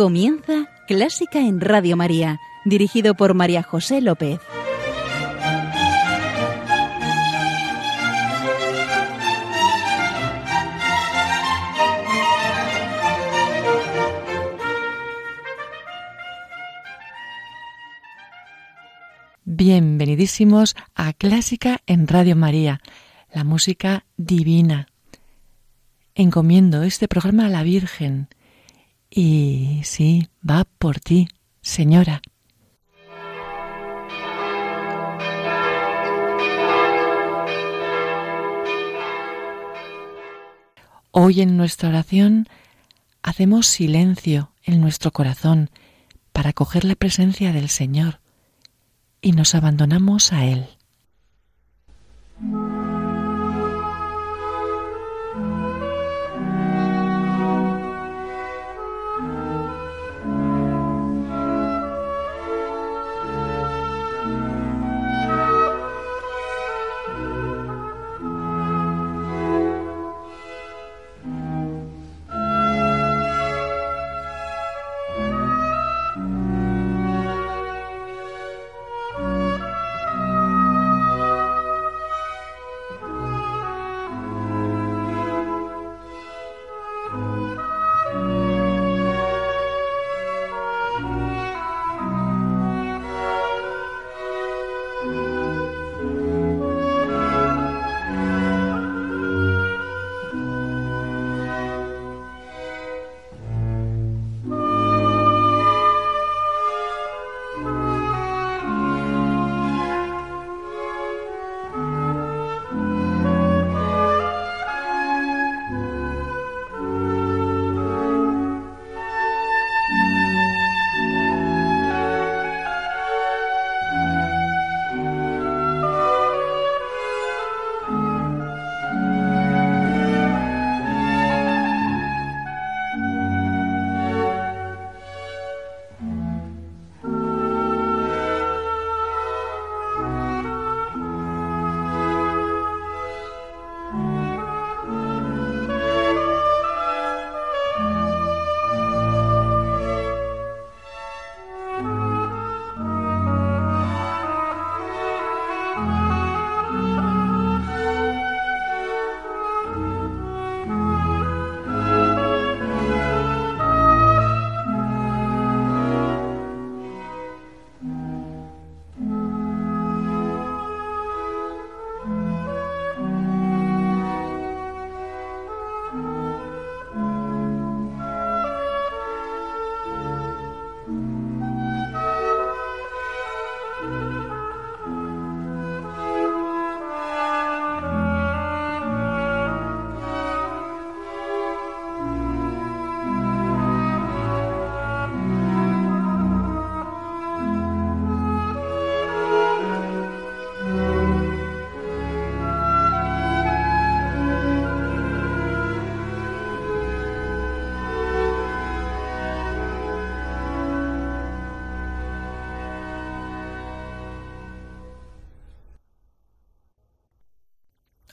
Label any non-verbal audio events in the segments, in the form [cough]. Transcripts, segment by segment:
Comienza Clásica en Radio María, dirigido por María José López. Bienvenidísimos a Clásica en Radio María, la música divina. Encomiendo este programa a la Virgen. Y sí, va por ti, Señora. Hoy en nuestra oración hacemos silencio en nuestro corazón para coger la presencia del Señor y nos abandonamos a Él.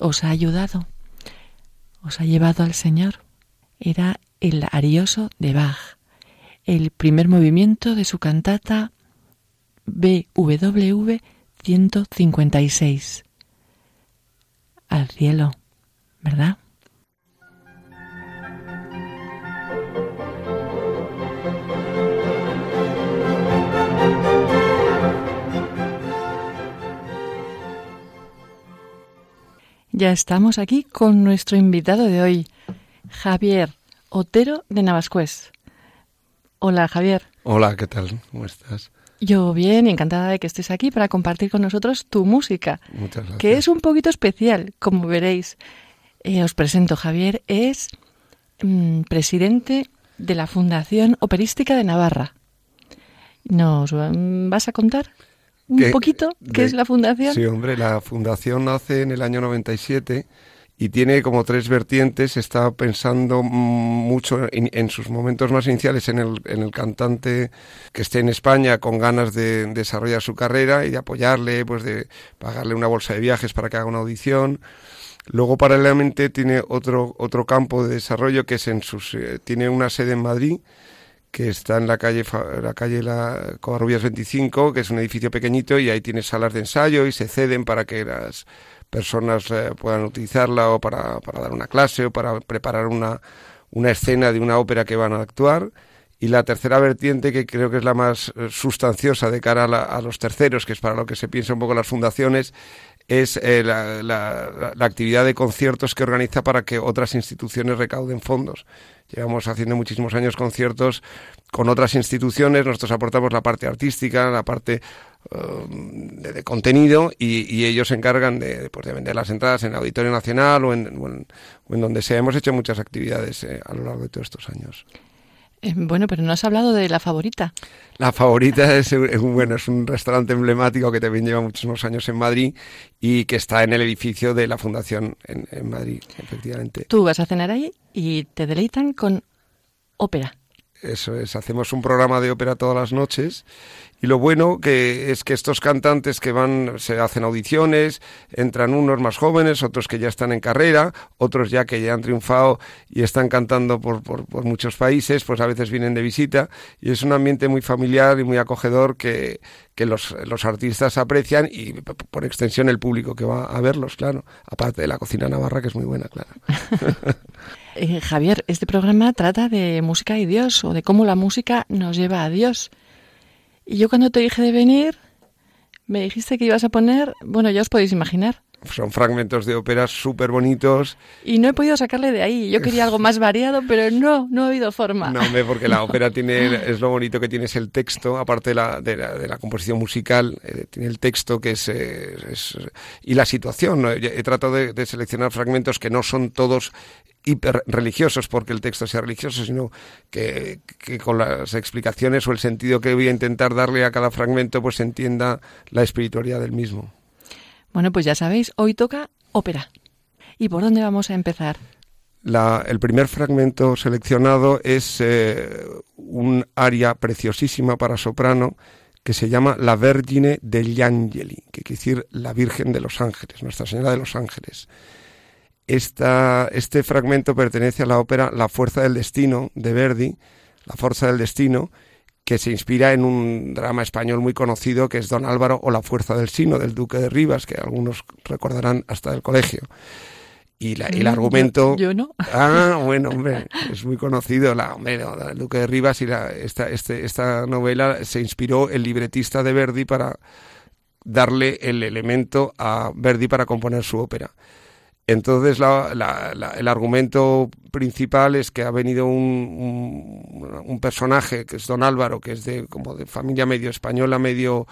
Os ha ayudado, os ha llevado al Señor. Era el arioso de Bach, el primer movimiento de su cantata BWV 156. Al cielo, ¿verdad? Ya estamos aquí con nuestro invitado de hoy, Javier Otero de Navascués. Hola, Javier. Hola, ¿qué tal? ¿Cómo estás? Yo bien encantada de que estés aquí para compartir con nosotros tu música. Muchas gracias. Que es un poquito especial, como veréis. Eh, os presento, Javier es mm, presidente de la Fundación Operística de Navarra. ¿Nos mm, vas a contar? Un poquito qué es la fundación? Sí, hombre, la fundación nace en el año 97 y tiene como tres vertientes. Está pensando mucho en, sus momentos más iniciales en el, en el, cantante que esté en España con ganas de desarrollar su carrera y de apoyarle, pues de pagarle una bolsa de viajes para que haga una audición. Luego, paralelamente, tiene otro, otro campo de desarrollo que es en sus. Eh, tiene una sede en Madrid que está en la calle la calle la Covarrubias 25, que es un edificio pequeñito y ahí tiene salas de ensayo y se ceden para que las personas eh, puedan utilizarla o para, para, dar una clase o para preparar una, una escena de una ópera que van a actuar. Y la tercera vertiente, que creo que es la más eh, sustanciosa de cara a, los terceros, que es para lo que se piensa un poco las fundaciones, es eh, la, la, actividad de conciertos que organiza para que otras instituciones recauden fondos. Llevamos haciendo muchísimos años conciertos con otras instituciones, nosotros aportamos la parte artística, la parte um, de, contenido y, ellos se encargan de, pues, de, vender las entradas en Auditorio Nacional o en, en, donde sea. Hemos hecho muchas actividades eh, a lo largo de todos estos años. Eh, bueno, pero no has hablado de la favorita. La favorita es, un, bueno, es un restaurante emblemático que también lleva muchísimos años en Madrid y que está en el edificio de la Fundación en, en Madrid, efectivamente. Tú vas a cenar ahí y te deleitan con ópera. Eso es, hacemos un programa de ópera todas las noches y lo bueno que es que estos cantantes que van, se hacen audiciones, entran unos más jóvenes, otros que ya están en carrera, otros ya que ya han triunfado y están cantando por, por, por muchos países, pues a veces vienen de visita y es un ambiente muy familiar y muy acogedor que, que los, los artistas aprecian y por extensión el público que va a verlos, claro, aparte de la cocina navarra que es muy buena, claro. [laughs] [laughs] Eh, Javier, este programa trata de música y Dios, o de cómo la música nos lleva a Dios. Y yo cuando te dije de venir, me dijiste que ibas a poner, bueno, ya os podéis imaginar. Son fragmentos de óperas súper bonitos. Y no he podido sacarle de ahí. Yo quería algo más variado, pero no, no ha habido forma. No, hombre, porque la [laughs] ópera tiene, es lo bonito que tiene es el texto, aparte de la, de la, composición musical, eh, tiene el texto que es, eh, y la situación. He tratado de, seleccionar fragmentos que no son todos hiper religiosos porque el texto sea religioso, sino que, con las explicaciones o el sentido que voy a intentar darle a cada fragmento, pues se entienda la espiritualidad del mismo. Bueno, pues ya sabéis, hoy toca ópera. ¿Y por dónde vamos a empezar? el primer fragmento seleccionado es eh, un aria preciosísima para soprano que se llama La Vergine degli Angeli, que quiere decir la Virgen de los Ángeles, Nuestra Señora de los Ángeles. Esta, este fragmento pertenece a la ópera La Fuerza del Destino de Verdi, La Fuerza del Destino, que se inspira en un drama español muy conocido que es Don Álvaro o La Fuerza del Sino del Duque de Rivas, que algunos recordarán hasta del colegio. Y el mm, argumento. Yo, no. [laughs] Ah, bueno, hombre, es muy conocido. La, hombre, el Duque de Rivas y la, esta, este, esta novela se inspiró el libretista de Verdi para darle el elemento a Verdi para componer su ópera. Entonces el argumento principal es que ha venido un, un, personaje que es Don Álvaro, que es de como de familia medio española, medio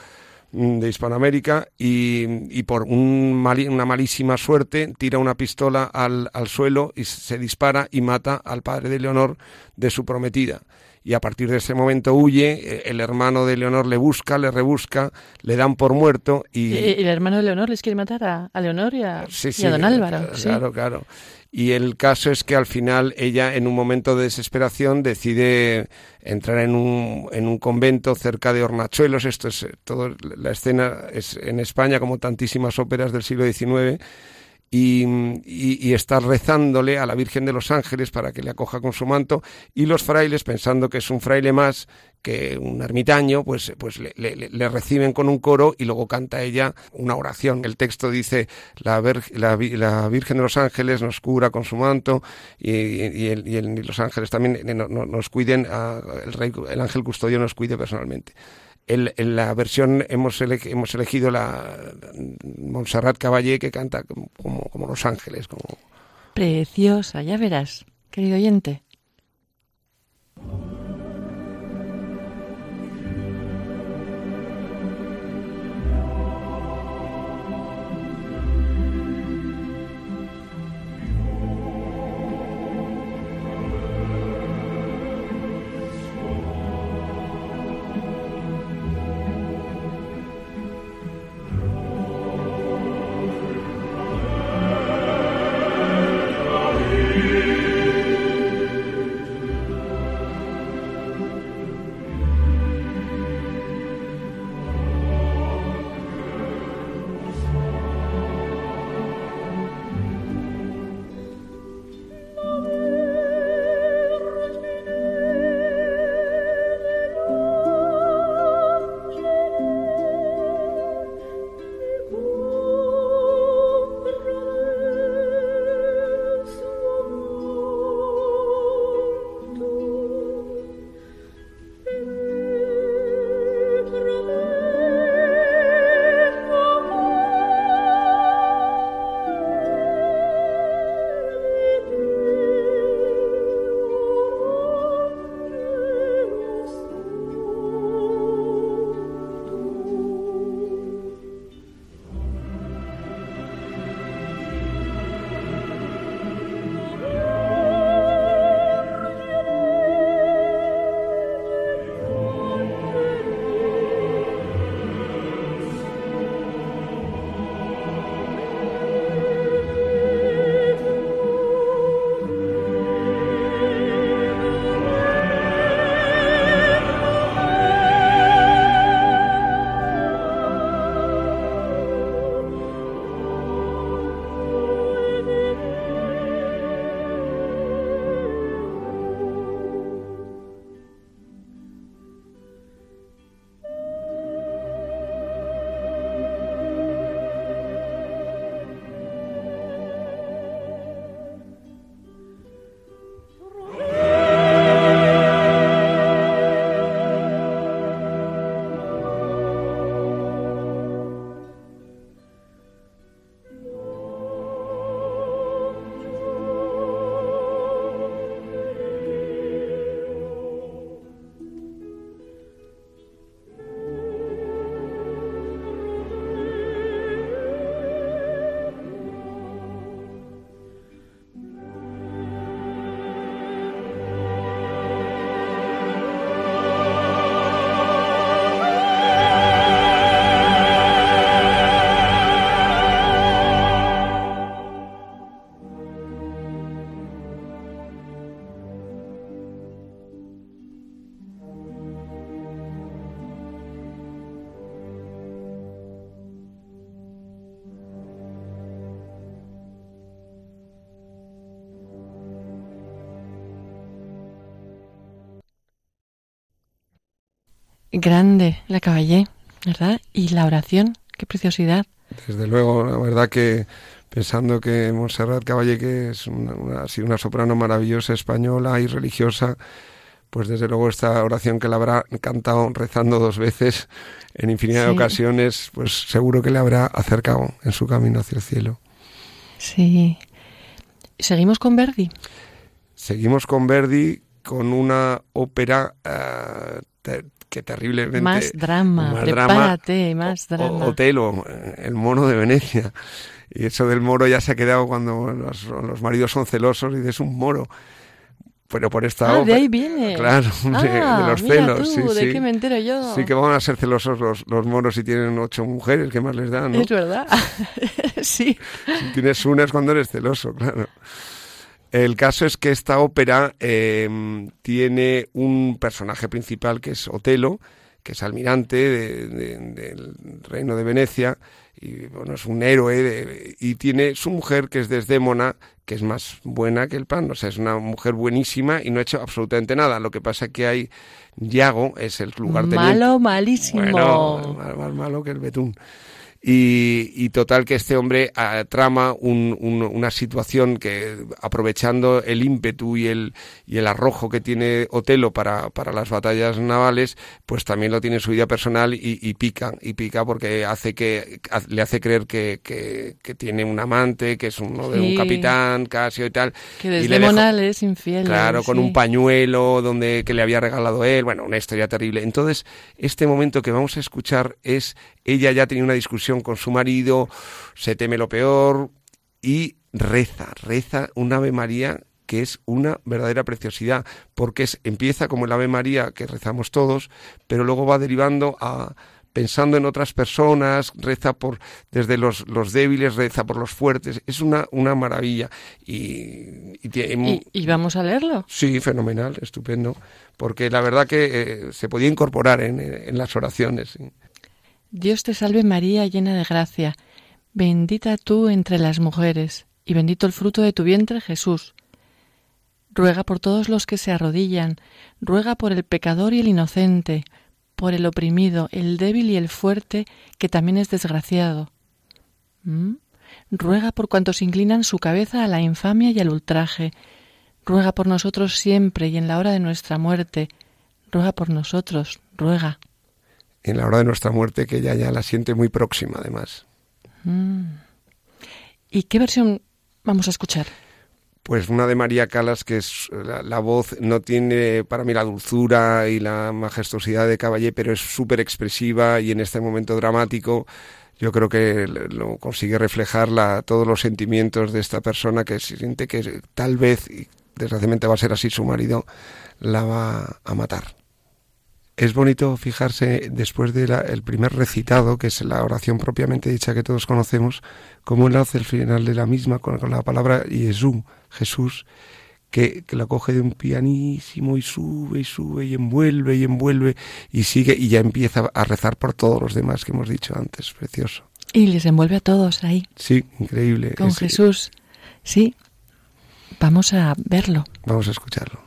mm, de Hispanoamérica, y, por una malísima suerte tira una pistola al, al suelo y se dispara y mata al padre de Leonor de su prometida y a partir de ese momento huye, eh, el hermano de Leonor le busca, le rebusca, le dan por muerto y... el hermano de Leonor les quiere matar a, Leonor y a, don Álvaro. Claro, claro. Y el caso es que al final ella, en un momento de desesperación, decide entrar en un, en un convento cerca de Hornachuelos. Esto es eh, todo, la escena es en España, como tantísimas óperas del siglo XIX y, y, está rezándole a la Virgen de los Ángeles para que le acoja con su manto y los frailes, pensando que es un fraile más que un ermitaño, pues, pues le, reciben con un coro y luego canta ella una oración. El texto dice, la, la, Virgen de los Ángeles nos cura con su manto y, y, el, los ángeles también nos cuiden, el, rey, el ángel custodio nos cuide personalmente en la versión hemos, hemos elegido la Montserrat Caballé que canta como, como Los Ángeles. Como... Preciosa, ya verás, querido oyente. Grande, la caballé, ¿verdad? Y la oración, qué preciosidad. Desde luego, la verdad que pensando que Montserrat Caballé, que es una, sido una soprano maravillosa española y religiosa, pues desde luego esta oración que la habrá cantado rezando dos veces en infinidad de ocasiones, pues seguro que le habrá acercado en su camino hacia el cielo. Sí. ¿Seguimos con Verdi? Seguimos con Verdi con una ópera uh, que terriblemente... Más drama, prepárate, más drama. Otelo, el mono de Venecia. Y eso del moro ya se ha quedado cuando los, los maridos son celosos y es un moro pero por esta ah, de ahí viene. Claro, de, ah, los celos. sí, ¿De qué me entero yo? Sí, que van a ser celosos los, los moros si tienen ocho mujeres, ¿qué más les dan? ¿no? Es verdad. [laughs] sí. Si tienes una es cuando eres celoso, claro. El caso es que esta ópera eh, tiene un personaje principal que es Otelo, que es almirante del reino de Venecia, y bueno, es un héroe, y tiene su mujer que es Desdémona, que es más buena que el pan, o sea, es una mujer buenísima y no ha hecho absolutamente nada. Lo que pasa es que hay Yago, es el lugar Malo, malísimo. Bueno, más malo que el betún. Y, total que este hombre ah, trama una situación que, aprovechando el ímpetu y el, y el arrojo que tiene Otelo para, para las batallas navales, pues también lo tiene en su vida personal y, pica, y pica porque hace que, le hace creer que, que, tiene un amante, que es uno de un capitán, Casio y tal. Que desde Monal es infiel. Claro, con un pañuelo donde que le había regalado él, bueno, una historia terrible. Entonces, este momento que vamos a escuchar es ella ya tenía una discusión con su marido, se teme lo peor y reza, reza un Ave María que es una verdadera preciosidad, porque es, empieza como el Ave María que rezamos todos, pero luego va derivando a pensando en otras personas, reza por desde los, los débiles, reza por los fuertes, es una, una maravilla. Y, y, vamos a leerlo? Sí, fenomenal, estupendo, porque la verdad que eh, se podía incorporar en, en las oraciones. Dios te salve María, llena de gracia, bendita tú entre las mujeres, y bendito el fruto de tu vientre Jesús. Ruega por todos los que se arrodillan, ruega por el pecador y el inocente, por el oprimido, el débil y el fuerte, que también es desgraciado. ¿Mm? Ruega por cuantos inclinan su cabeza a la infamia y al ultraje. Ruega por nosotros siempre y en la hora de nuestra muerte. Ruega por nosotros, ruega en la hora de nuestra muerte, que ella ya la siente muy próxima, además. Mm. ¿Y qué versión vamos a escuchar? Pues una de María Calas, que es la, voz, no tiene para mí la dulzura y la majestuosidad de Caballé, pero es súper expresiva y en este momento dramático yo creo que lo consigue reflejar la, todos los sentimientos de esta persona que siente que tal vez, y desgraciadamente va a ser así, su marido la va a matar. Es bonito fijarse después del primer recitado, que es la oración propiamente dicha que todos conocemos, cómo él hace el final de la misma con, la palabra Jesús, Jesús, que, que, la coge de un pianísimo y sube y sube y envuelve y envuelve y sigue y ya empieza a rezar por todos los demás que hemos dicho antes. Precioso. Y les envuelve a todos ahí. Sí, increíble. Con Jesús. Sí. Vamos a verlo. Vamos a escucharlo.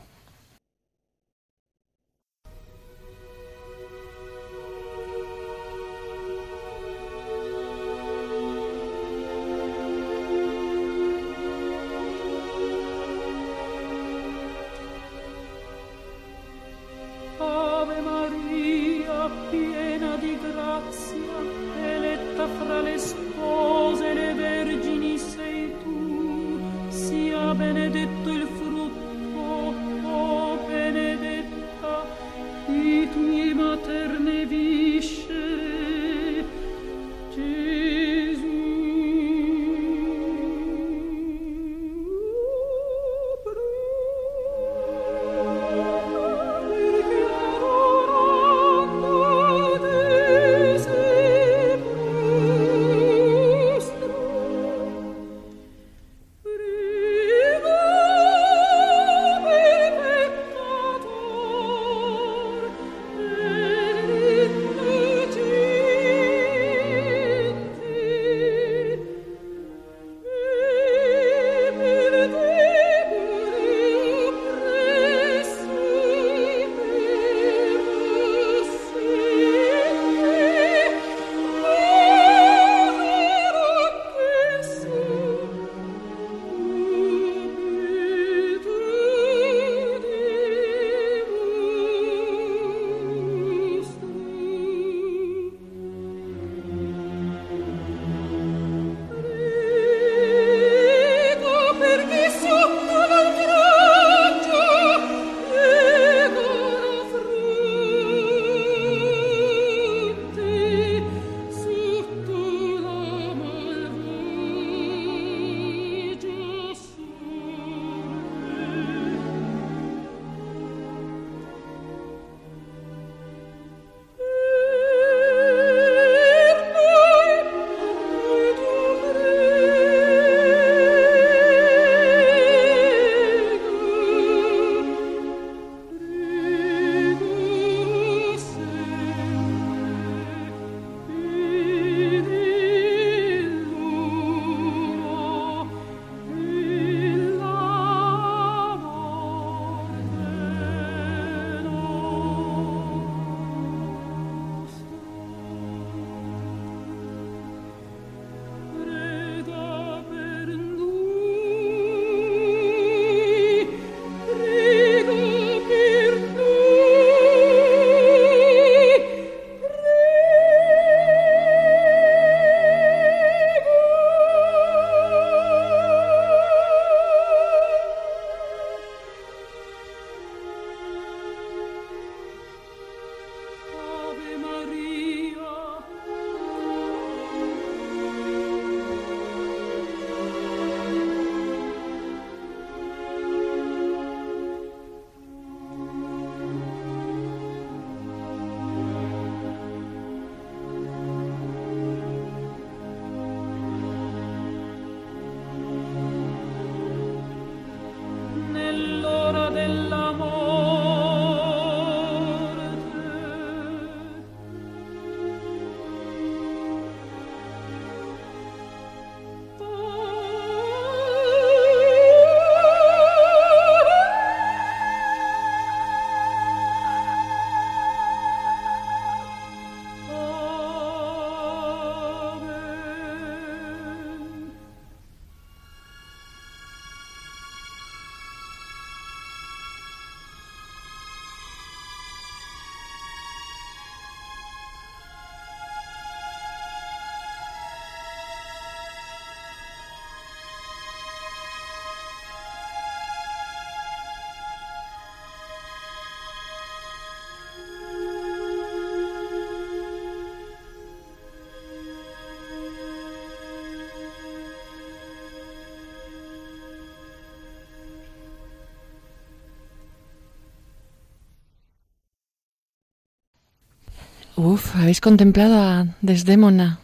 Uf, ¿habéis contemplado a Desdémona?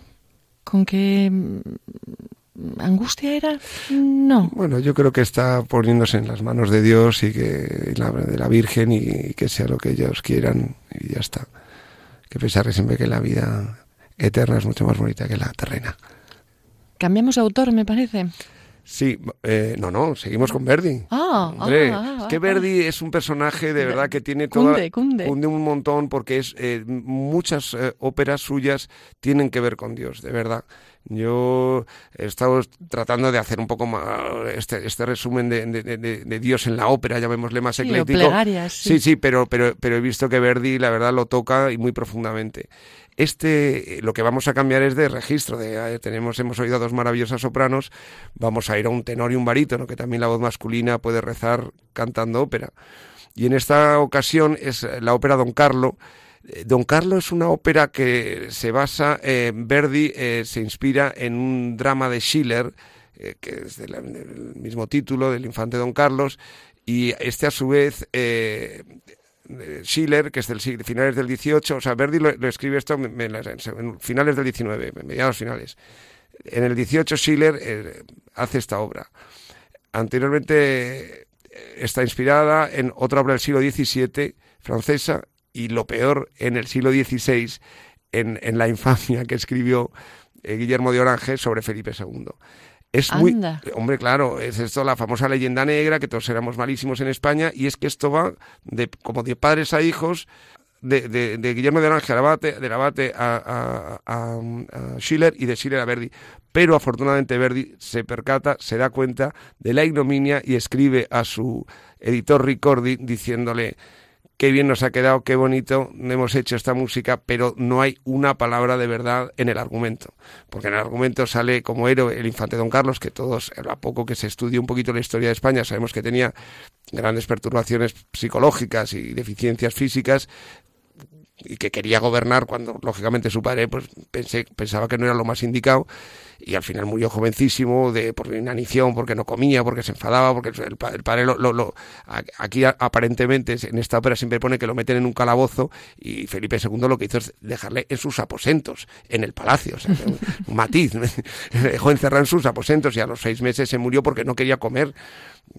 ¿Con qué angustia era? No. Bueno, yo creo que está poniéndose en las manos de Dios y que de la Virgen y que sea lo que ellos quieran y ya está. Que pensar siempre que la vida eterna es mucho más bonita que la terrena. Cambiamos de autor, me parece. Sí, eh, no, no, seguimos con Verdi. Ah, Hombre, ah, es que ah, Verdi es un personaje de verdad que tiene toda Cunde, cunde. un montón porque es eh, muchas eh, óperas suyas tienen que ver con Dios, de verdad. Yo he estado tratando de hacer un poco más este, este resumen de, de, de, de Dios en la ópera, llamémosle más Sí, ecléctico. plegarias, sí. sí, sí, pero, pero, pero he visto que Verdi, la verdad, lo toca y muy profundamente. Este, lo que vamos a cambiar es de registro. De, eh, tenemos, hemos oído a dos maravillosas sopranos, vamos a ir a un tenor y un barítono, que también la voz masculina puede rezar cantando ópera. Y en esta ocasión es la ópera Don Carlo. Eh, Don Carlo es una ópera que se basa, eh, Verdi eh, se inspira en un drama de Schiller, que es del mismo título, del infante Don Carlos, y este a su vez Schiller, que es del finales del 18, o sea, Verdi lo, escribe esto en, en en finales del 19, en mediados finales. En el 18 Schiller hace esta obra. Anteriormente está inspirada en otra obra del siglo XVII francesa y lo peor en el siglo XVI en, en la infamia que escribió eh, Guillermo de Orange sobre Felipe II. Es muy, hombre, claro, es esto la famosa leyenda negra que todos éramos malísimos en España y es que esto va de como de padres a hijos de, de, de Guillermo de Orange del abate a, a, a, a Schiller y de Schiller a Verdi. Pero afortunadamente Verdi se percata, se da cuenta de la ignominia y escribe a su editor Ricordi diciéndole qué bien nos ha quedado, qué bonito hemos hecho esta música, pero no hay una palabra de verdad en el argumento. Porque en el argumento sale como héroe el infante Don Carlos, que todos, a poco que se estudie un poquito la historia de España, sabemos que tenía grandes perturbaciones psicológicas y deficiencias físicas, y que quería gobernar cuando lógicamente su padre pues pensé, pensaba que no era lo más indicado y al final murió jovencísimo de por inanición porque no comía porque se enfadaba porque el, el padre lo, lo, aquí aparentemente en esta ópera siempre pone que lo meten en un calabozo y Felipe II lo que hizo es dejarle en sus aposentos en el palacio o sea, un, matiz [laughs] dejó encerrado en sus aposentos y a los seis meses se murió porque no quería comer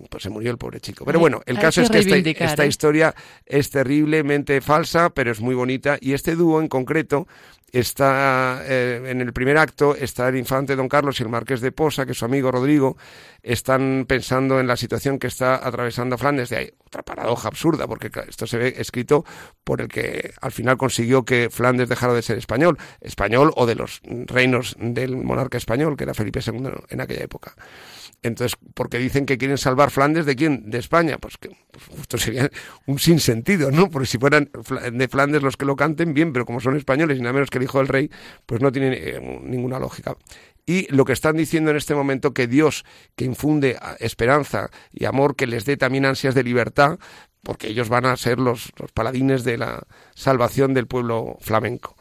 pues se murió el pobre chico. Pero bueno, el Hay caso que es que esta, esta ¿eh? historia es terriblemente falsa, pero es muy bonita. Y este dúo en concreto está eh, en el primer acto, está el infante Don Carlos y el marqués de Posa, que es su amigo Rodrigo, están pensando en la situación que está atravesando Flandes. De ahí otra paradoja absurda, porque esto se ve escrito por el que al final consiguió que Flandes dejara de ser español, español o de los reinos del monarca español, que era Felipe II en aquella época. Entonces, porque dicen que quieren salvar Flandes de quién? De España. Pues que pues justo sería un sinsentido, ¿no? Porque si fueran de Flandes los que lo canten, bien, pero como son españoles y nada menos que el hijo del rey, pues no tiene eh, ninguna lógica. Y lo que están diciendo en este momento que Dios, que infunde esperanza y amor, que les dé también ansias de libertad, porque ellos van a ser los, los paladines de la salvación del pueblo flamenco.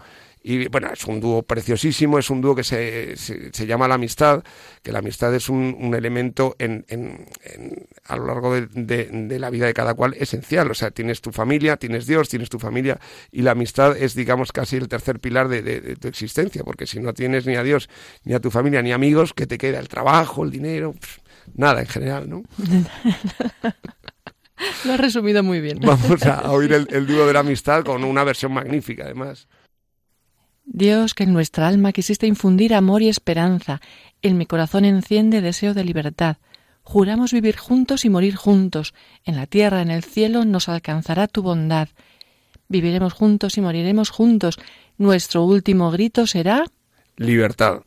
Y bueno, es un dúo preciosísimo, es un dúo que se, se, se llama la amistad, que la amistad es un, un elemento en, en, en, a lo largo de, de, de, la vida de cada cual esencial. O sea, tienes tu familia, tienes Dios, tienes tu familia, y la amistad es, digamos, casi el tercer pilar de, de tu existencia, porque si no tienes ni a Dios, ni a tu familia, ni amigos, ¿qué te queda? El trabajo, el dinero, nada en general, ¿no? [laughs] Lo has resumido muy bien. Vamos a oír el, el dúo de la amistad con una versión magnífica, además. Dios, que en nuestra alma quisiste infundir amor y esperanza, en mi corazón enciende deseo de libertad. Juramos vivir juntos y morir juntos. En la tierra, en el cielo, nos alcanzará tu bondad. Viviremos juntos y moriremos juntos. Nuestro último grito será libertad.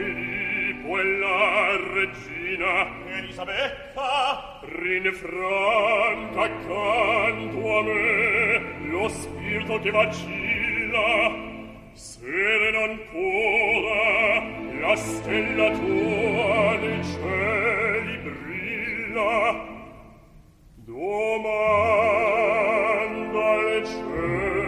E la regina Elisabetta! rinfranca accanto a me lo spirito che vacilla. Serena ancora la stella tua nei cieli brilla. Domanda al ciel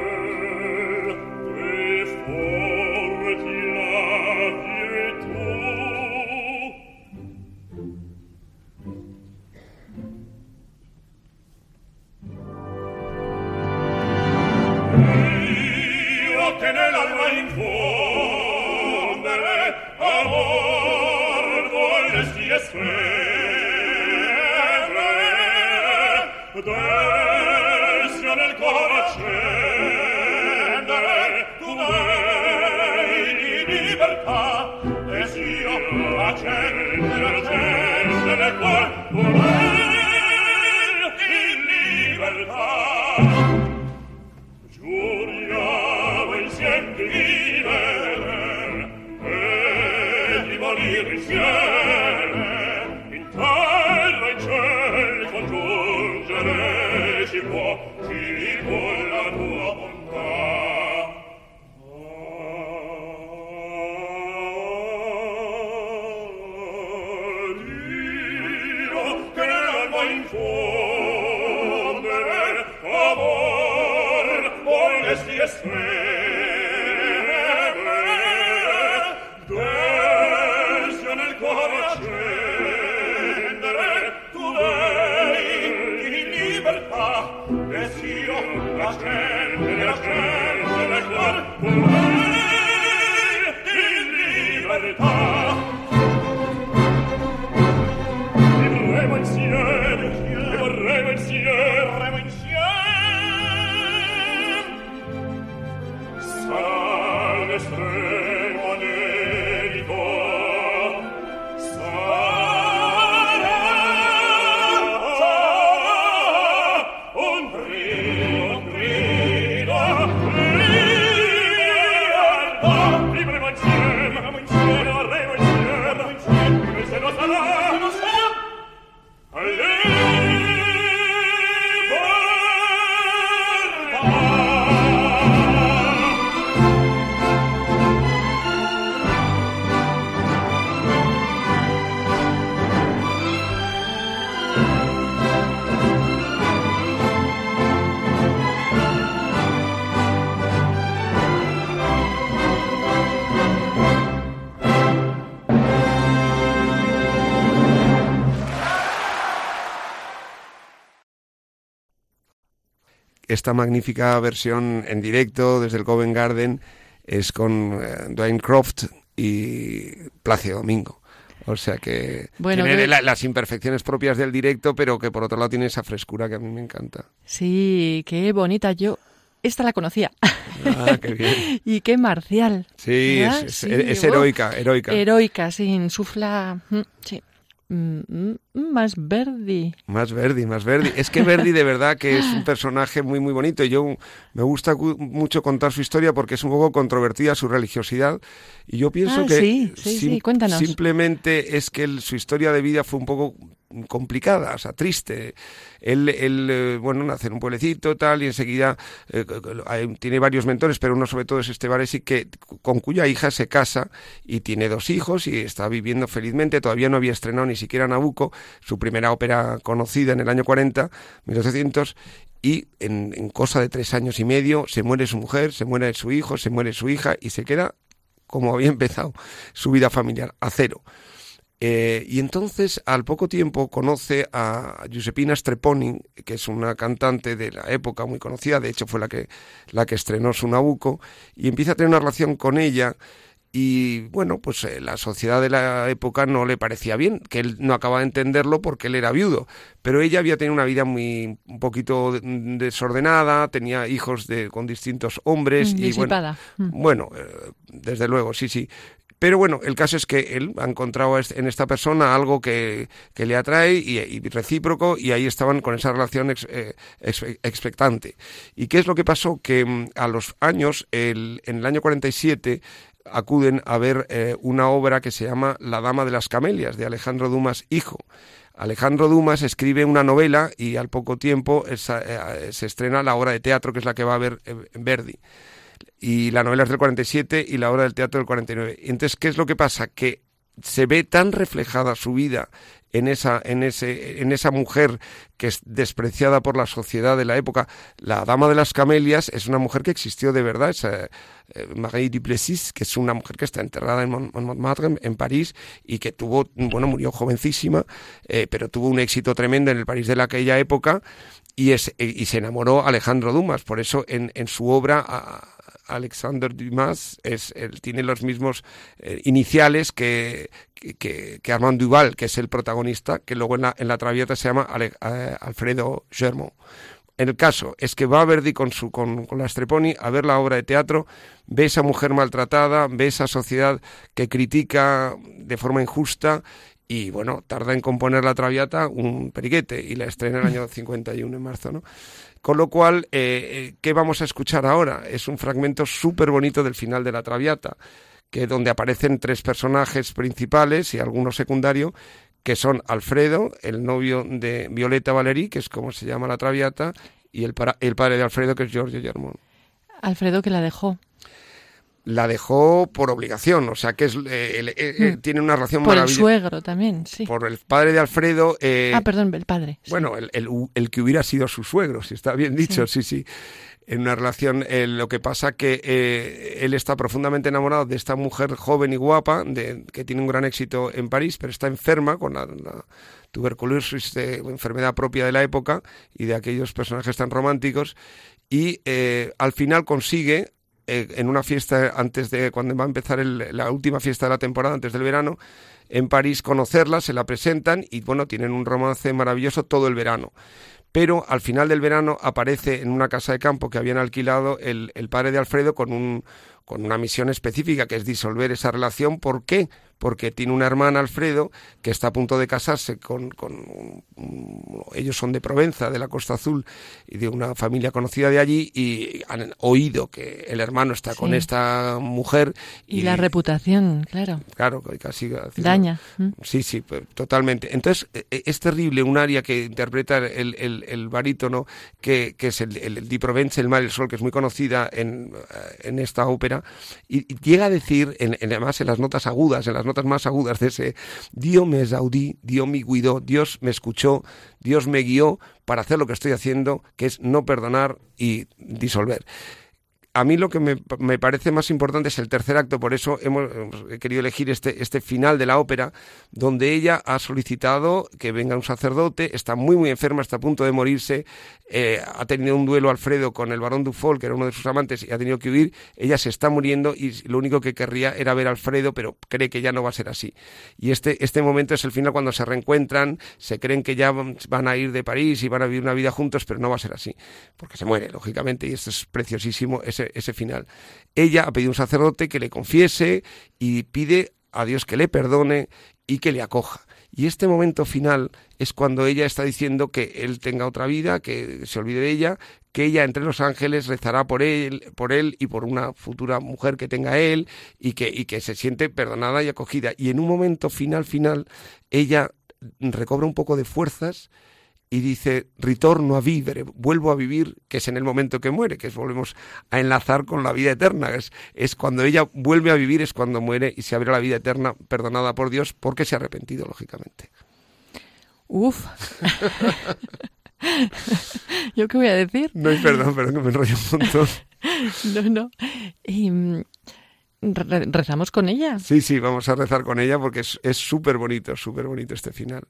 work Esta magnífica versión en directo desde el Covent Garden es con eh, Dwayne Croft y Plácido Domingo. O sea que Bueno, tiene que- la- las imperfecciones propias del directo, pero que por otro lado tiene esa frescura que a mí me encanta. Sí, qué bonita. Yo esta la conocía. Ah, qué bien. [laughs] y qué marcial. Sí, es, es- Sí, es uf. heroica, heroica. Heroica, sí, insufla. mm, Sí. Mm, mm, más Verdi. Más Verdi, más Verdi. Es que Verdi de verdad que es un personaje muy muy bonito. y Yo me gusta mucho contar su historia porque es un poco controvertida su religiosidad. Y yo pienso Ah, que sí, sí, sí, cuéntanos. simplemente es que el- su historia de vida fue un poco complicada, o sea, triste. Él, él, eh, bueno, nace en un pueblecito tal y enseguida eh, tiene varios mentores, pero uno sobre todo es este Varesi que con cuya hija se casa y tiene dos hijos y está viviendo felizmente. Todavía no había estrenado ni siquiera Nabucco, su primera ópera conocida en el año 40, 1800, y en, en cosa de tres años y medio se muere su mujer, se muere su hijo, se muere su hija y se queda como había empezado su vida familiar, a cero. Eh, y entonces, al poco tiempo, conoce a Giuseppina Streponi, que es una cantante de la época muy conocida, de hecho fue la que, la que estrenó su Nabucco, y empieza a tener una relación con ella. Y bueno, pues eh, la sociedad de la época no le parecía bien, que él no acaba de entenderlo porque él era viudo. Pero ella había tenido una vida muy un poquito desordenada, tenía hijos de, con distintos hombres. Mm, y bueno, Mm. bueno, eh, desde luego, sí, sí. Pero bueno, el caso es que él ha encontrado en esta persona algo que, que le atrae y, recíproco y ahí estaban con esa relación eh, ex- expectante. ¿Y qué es lo que pasó? Que mm, a los años, en el año 47, acuden a ver eh, una obra que se llama La Dama de las Camelias, de Alejandro Dumas Hijo. Alejandro Dumas escribe una novela y al poco tiempo eh, se estrena la obra de teatro que es la que va a ver eh, Verdi y la novela es del 47 y la obra del teatro del 49. Y Entonces, ¿qué es lo que pasa? Que se ve tan reflejada su vida en esa, en ese, en esa mujer que es despreciada por la sociedad de la época. La dama de las camelias es una mujer que existió de verdad, es eh, eh, Marie Duplessis, que es una mujer que está enterrada en Mont- en Montmartre, en, París, y que tuvo, bueno, murió jovencísima, eh, pero tuvo un éxito tremendo en el París de la aquella época, y, es, y se enamoró Alejandro Dumas. Por eso en, en su obra a- Alexander Dumas es, tiene los mismos eh, iniciales que, que, Armand Duval, que es el protagonista, que luego en la, en la Traviata se llama Ale- eh, Alfredo Germont. El caso es que va Verdi con, su, con, con la Streponi a ver la obra de teatro, ve esa mujer maltratada, ve esa sociedad que critica de forma injusta y bueno, tarda en componer la Traviata un periquete y la estrena en el año 51 en marzo, ¿no? Con lo cual, eh, eh, ¿qué vamos a escuchar ahora? Es un fragmento súper bonito del final de la Traviata, que donde aparecen tres personajes principales y alguno secundario, que son Alfredo, el novio de Violeta Valerí, que es como se llama la Traviata, y el, para- el padre de Alfredo, que es Giorgio Germont. Alfredo que la dejó. La dejó por obligación, o sea que es, eh, el- eh, eh, Mm. tiene una relación Por el maravillosa. suegro también, sí. Por el padre de Alfredo. eh, ah, perdón, el padre. sí. Bueno, el, el- el que hubiera sido su suegro, si está bien dicho, sí, sí. En una relación, lo que pasa que él está profundamente enamorado de esta mujer joven y guapa, de, que tiene un gran éxito en París, pero está enferma con la, la tuberculosis, de, enfermedad propia de la época y de aquellos personajes tan románticos, y al final consigue eh, en una fiesta antes de cuando va a empezar el- la última fiesta de la temporada antes del verano en París conocerla, se la presentan y bueno, tienen un romance maravilloso todo el verano. Pero al final del verano aparece en una casa de campo que habían alquilado el, el padre de Alfredo con, un, con una misión específica que es disolver esa relación. ¿Por qué? Porque tiene una hermana, Alfredo, que está a punto de casarse con... ellos son de Provenza, de la Costa Azul, y de una familia conocida de allí, y han oído que el hermano está con esta mujer. Y la reputación, claro. Claro, casi... Daña. ¿m? Sí, sí, pues, totalmente. Entonces, eh, eh, es terrible un aria que interpreta el, el, el barítono, que, que es el, el, Di Provence, el Mar y el Sol, que es muy conocida en, eh, en esta ópera, y, llega a decir, en, además en las notas agudas, en las notas más agudas de ese, Dios me saudí, Dios me cuidó, Dios me escuchó, Dios me guió para hacer lo que estoy haciendo, que es no perdonar y disolver a mí lo que me, me, parece más importante es el tercer acto, por eso hemos, hemos querido elegir este, este final de la ópera, donde ella ha solicitado que venga un sacerdote, está muy muy enferma, está a punto de morirse, eh, ha tenido un duelo Alfredo con el barón Dufol, que era uno de sus amantes, y ha tenido que huir, ella se está muriendo y lo único que querría era ver a Alfredo, pero cree que ya no va a ser así. Y este, este momento es el final cuando se reencuentran, se creen que ya van a ir de París y van a vivir una vida juntos, pero no va a ser así, porque se muere, lógicamente, y esto es preciosísimo, ese, final. Ella ha pedido a un sacerdote que le confiese y pide a Dios que le perdone y que le acoja. Y este momento final es cuando ella está diciendo que él tenga otra vida, que se olvide de ella, que ella entre los ángeles rezará por él, por él y por una futura mujer que tenga él y que, y que se siente perdonada y acogida. Y en un momento final, final, ella recobra un poco de fuerzas y dice, ritorno a vivere, vuelvo a vivir, que es en el momento que muere, que es volvemos a enlazar con la vida eterna. Es, es cuando ella vuelve a vivir, es cuando muere y se abre la vida eterna perdonada por Dios porque se ha arrepentido, lógicamente. Uf. ¿Yo qué voy a decir? No, perdón, perdón, que me enrollo un montón. no, no. Y, re- rezamos con ella. Sí, sí, vamos a rezar con ella porque es es súper bonito, súper bonito este final.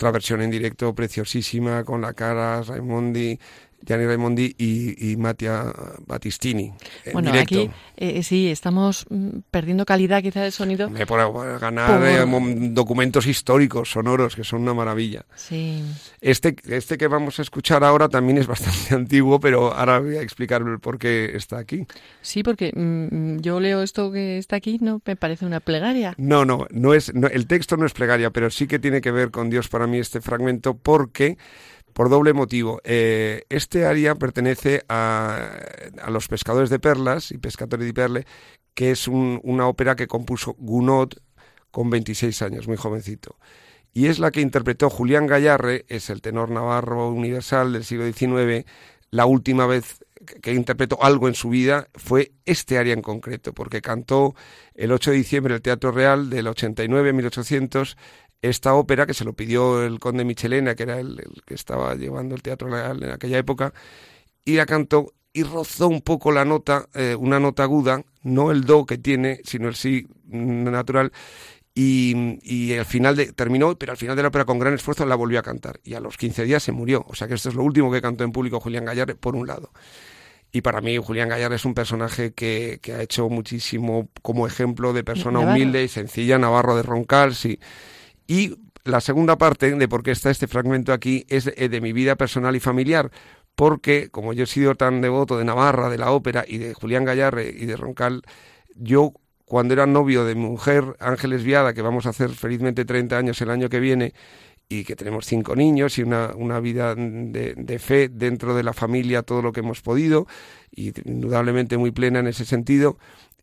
Otra versión en directo preciosísima con la cara Raimondi Gianni Raimondi y, y Mattia Battistini. En Bueno, directo. aquí eh, sí, estamos mm, perdiendo calidad quizá de sonido. Me por ganar Por- eh, documentos históricos, sonoros, que son una maravilla. Sí. Este, este que vamos a escuchar ahora también es [laughs] bastante antiguo, pero ahora voy a explicar el por qué está aquí. Sí, porque mm, mm, yo leo esto que está aquí, no me parece una plegaria. No, no, no es, no- el texto no es plegaria, pero sí que tiene que ver con Dios para mí este fragmento porque, por doble motivo, eh, este aria pertenece a, Los pescadores de perlas y Pescatore di Perle, que es un- una ópera que compuso Gounod con 26 años, muy jovencito. Y es la que interpretó Julián Gallarre, es el tenor navarro universal del siglo XIX. La última vez que- interpretó algo en su vida fue este aria en concreto, porque cantó el 8 de diciembre en el Teatro Real del 89, 1800, esta ópera que se lo pidió el conde Michelena, que era el, el que estaba llevando el Teatro Real en aquella época, y la cantó y rozó un poco la nota, eh, una nota aguda, no el do que tiene, sino el sí mm, natural, y, y al final de, terminó, pero al final de la ópera con gran esfuerzo la volvió a cantar. Y a los 15 días se murió. O sea que esto es lo último que cantó en público Julián Gallarre, por un lado. Y para mí Julián Gallarre es un personaje que, que ha hecho muchísimo como ejemplo de persona Navarro. humilde y sencilla, Navarro de Roncal, sí. Y la segunda parte de por qué está este fragmento aquí es eh, de mi vida personal y familiar, porque como yo he sido tan devoto de Navarra, de la ópera y de Julián Gallarre y de Roncal, yo cuando era novio de mi mujer Ángeles Viada, que vamos a hacer felizmente 30 años el año que viene, y que tenemos cinco niños y una, una vida de, de fe dentro de la familia, todo lo que hemos podido, y indudablemente muy plena en ese sentido,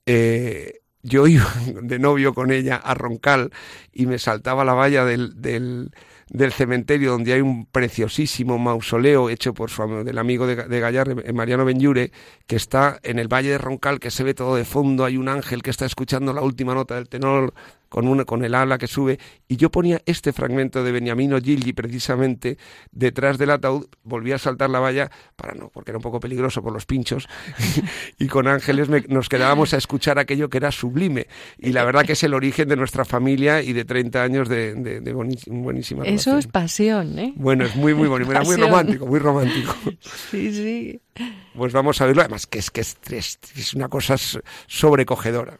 eh, yo iba de novio con ella a Roncal y me saltaba la valla del, del, del cementerio donde hay un preciosísimo mausoleo hecho por su del amigo de, de Gallarre, eh, Mariano Benlliure, que está en el Valle de Roncal, que se ve todo de fondo, hay un ángel que está escuchando la última nota del tenor con, una, con el ala que sube, y yo ponía este fragmento de Beniamino Gigli precisamente detrás del ataúd, volví a saltar la valla, para no, porque era un poco peligroso por los pinchos, [laughs] y con Ángeles me- nos quedábamos a escuchar aquello que era sublime, y la verdad que es el origen de nuestra familia y de 30 años de, de, de buenísima Eso relación. es pasión, ¿eh? Bueno, es muy, muy bonito, era muy romántico, muy romántico. [laughs] Sí, sí. Pues vamos a verlo, además que es que es, es- es una cosa sobrecogedora.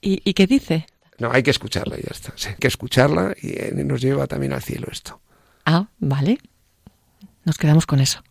¿Y, y qué dice? No, hay que escucharla y ya está. sí, hay que escucharla y eh, nos lleva también al cielo esto. Ah, vale. Nos quedamos con eso.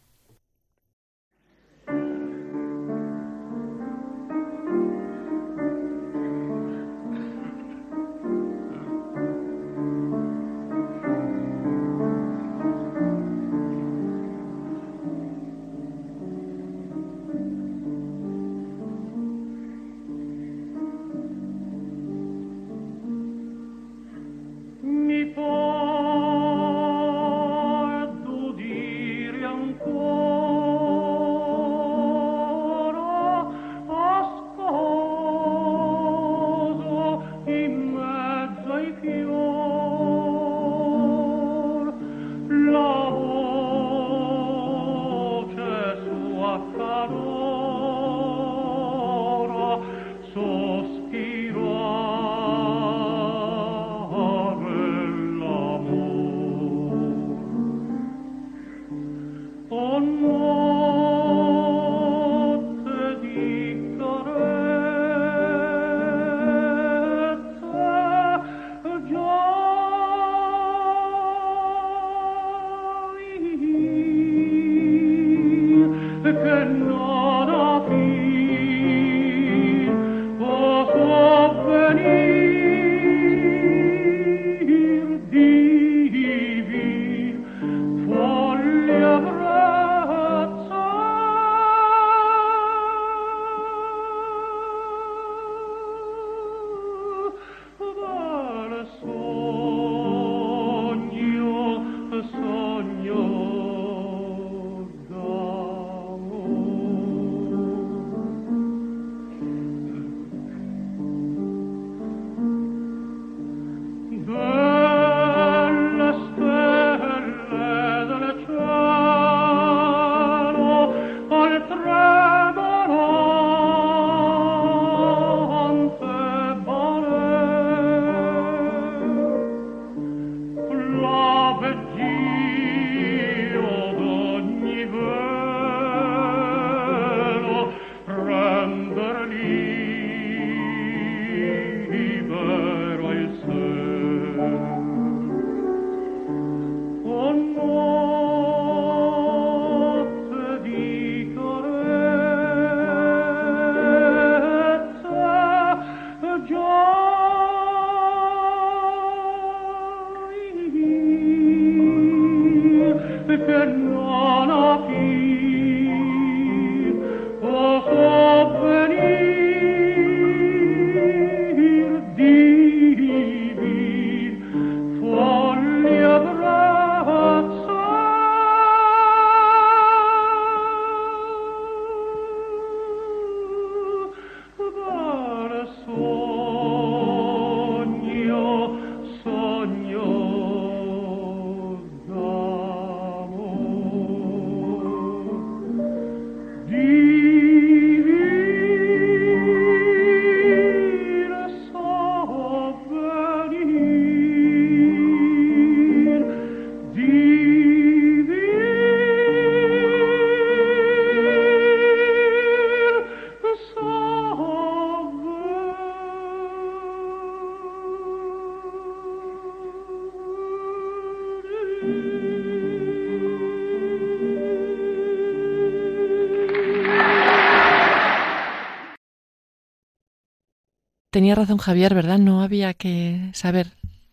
Tenía razón Javier, ¿verdad? No había que saber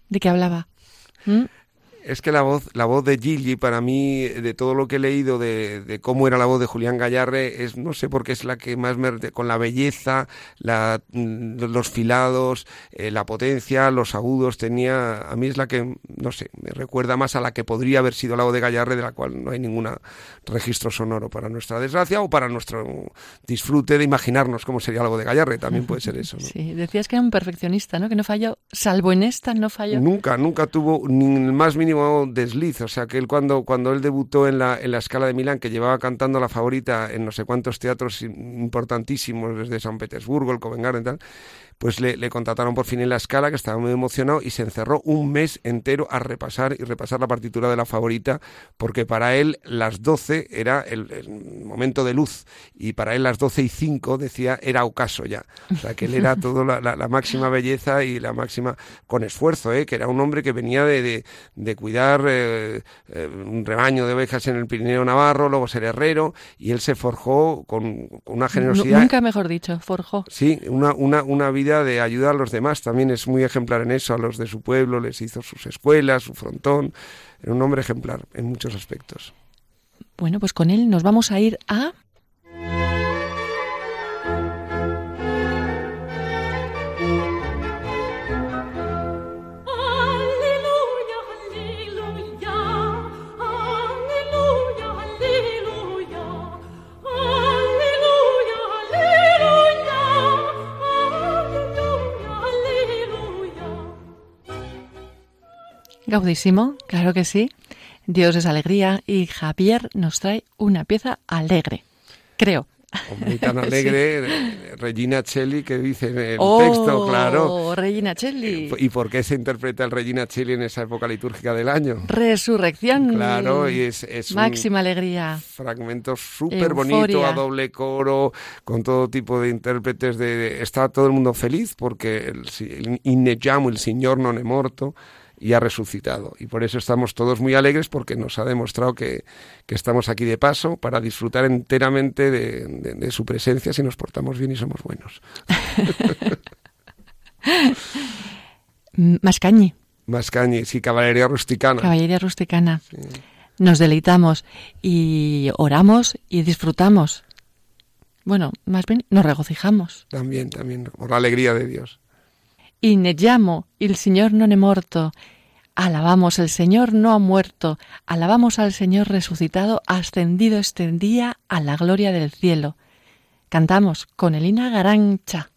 de qué hablaba. ¿Mm? Es que la voz, la voz de Gigi, para mí, de todo lo que he leído de, de cómo era la voz de Julián Gallarre, es, no sé por qué es la que más me, con la belleza, la, mm, los filados, eh, la potencia, los agudos, tenía, a mí es la que, no sé, me recuerda más a la que podría haber sido la de Gallarre, de la cual no hay ningún registro sonoro para nuestra desgracia o para nuestro disfrute de imaginarnos cómo sería voz de Gallarre, también puede ser eso, ¿no? [laughs] Sí, decías que era un perfeccionista, ¿no? Que no falló, salvo en esta, no falló. Nunca, nunca tuvo ni el más mínimo desliz. O sea, que él cuando, cuando él debutó en la, en la escala de Milán, que llevaba cantando la favorita en no sé cuántos teatros importantísimos, desde San Petersburgo, el Covent Garden y tal, pues le, le, contrataron por fin en la escala, que estaba muy emocionado, y se encerró un mes entero a repasar y repasar la partitura de la favorita, porque para él las 12 era el, el momento de luz, y para él las 12 y 5 decía era ocaso ya. O sea, que él era todo la, la, la máxima belleza y la máxima, con esfuerzo, ¿eh? que era un hombre que venía de, de, de cuidar eh, eh, un rebaño de ovejas en el Pirineo Navarro, luego ser herrero, y él se forjó con, con una generosidad. Nunca mejor dicho, forjó. Sí, una, una, una vida de ayudar a los demás. También es muy ejemplar en eso. A los de su pueblo les hizo sus escuelas, su frontón. Era un hombre ejemplar en muchos aspectos. Bueno, pues con él nos vamos a ir a... Gaudísimo, claro que sí. Dios es alegría y Javier nos trae una pieza alegre, creo. Hombre, tan [laughs] alegre, Regina Celli, que dice en el oh, texto, claro. Regina Celli. ¿Y por qué se interpreta el Regina Celli en esa época litúrgica del año? Resurrección. Claro, y es, es Máxima alegría. fragmento súper bonito, a doble coro, con todo tipo de intérpretes. De, está todo el mundo feliz porque el, el el Señor non è morto, y ha resucitado. Y por eso estamos todos muy alegres porque nos ha demostrado que, que estamos aquí de paso para disfrutar enteramente de, de- de su presencia si nos portamos bien y somos buenos. [laughs] Mascañi, Mascañi, sí, caballería rusticana. caballería rusticana. Nos deleitamos y oramos y disfrutamos. Bueno, más bien nos regocijamos. También, también, por la alegría de Dios. Inneggiamo, il Signor non è morto. Alabamos, el Señor no ha muerto. Alabamos al Señor resucitado, ascendido este día a la gloria del cielo. Cantamos con Elina Garancha.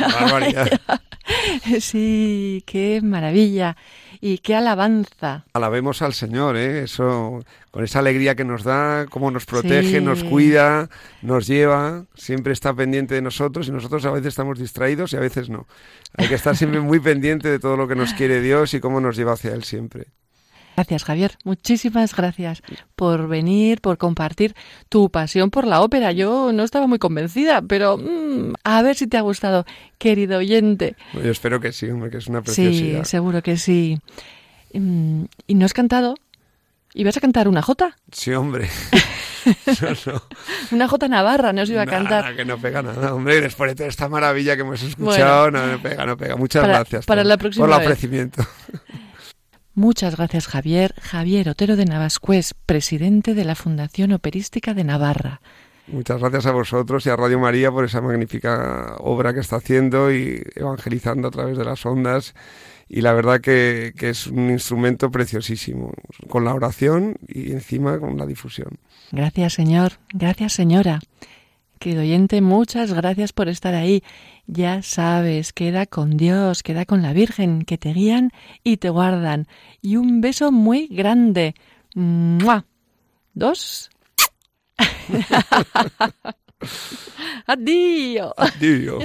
Barbaridad. [laughs] Sí, qué maravilla y qué alabanza. Alabemos al Señor, ¿eh? Eso, con esa alegría que nos da, cómo nos protege, Sí. nos cuida, nos lleva, siempre está pendiente de nosotros y nosotros a veces estamos distraídos y a veces no. Hay que estar siempre muy pendiente de todo lo que nos quiere Dios y cómo nos lleva hacia Él siempre. Gracias, Javier. Muchísimas gracias por venir, por compartir tu pasión por la ópera. Yo no estaba muy convencida, pero mm, a ver si te ha gustado, querido oyente. Yo espero que sí, hombre, que es una Sí, preciosidad. seguro que sí. Mm, ¿Y no has cantado? ¿Y vas a cantar una jota? Sí, hombre. [laughs] No, no. Una jota navarra, no os iba a Nada, cantar. que no pega nada, hombre. Después de toda esta maravilla que hemos escuchado, no, no pega, no pega. Muchas Para- gracias para por, la próxima por el ofrecimiento. Muchas gracias, Javier. Javier Otero de Navascués, presidente de la Fundación Operística de Navarra. Muchas gracias a vosotros y a Radio María por esa magnífica obra que está haciendo y evangelizando a través de las ondas. Y la verdad que, que es un instrumento preciosísimo, con la oración y encima con la difusión. Gracias, señor. Gracias, señora. Querido oyente, muchas gracias por estar ahí. Ya sabes, queda con Dios, queda con la Virgen, que te guían y te guardan. Y un beso muy grande. ¡Mua! Dos. [laughs] [laughs] Adiós. Dios.